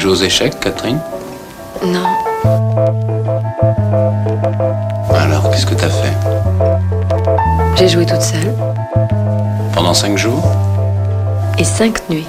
joué aux échecs, Catherine Non. Alors, qu'est-ce que t'as fait? J'ai joué toute seule. Pendant cinq jours? Et cinq nuits.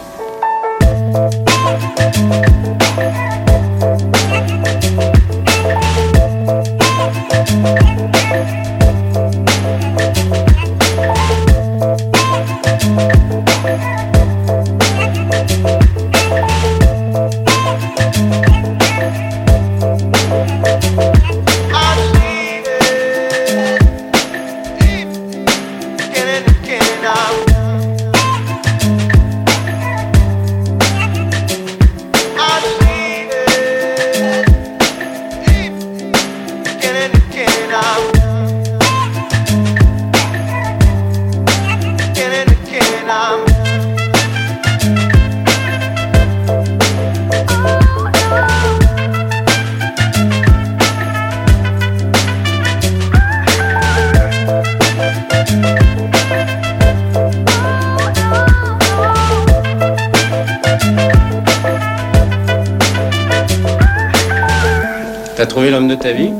T'as trouvé l'homme de ta vie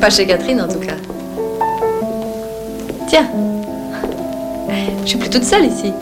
Pas chez Catherine en tout cas. Tiens. Je suis plus toute seule ici.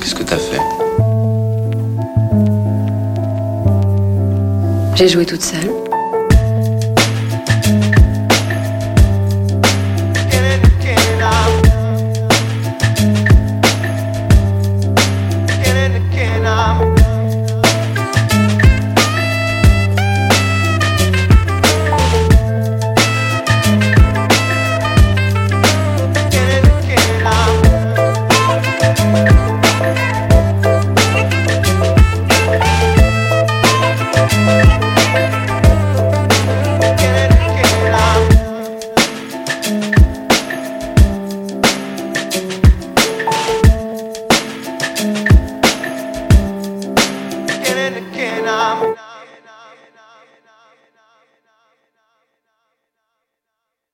Qu'est-ce que t'as fait? J'ai joué toute seule. I'm.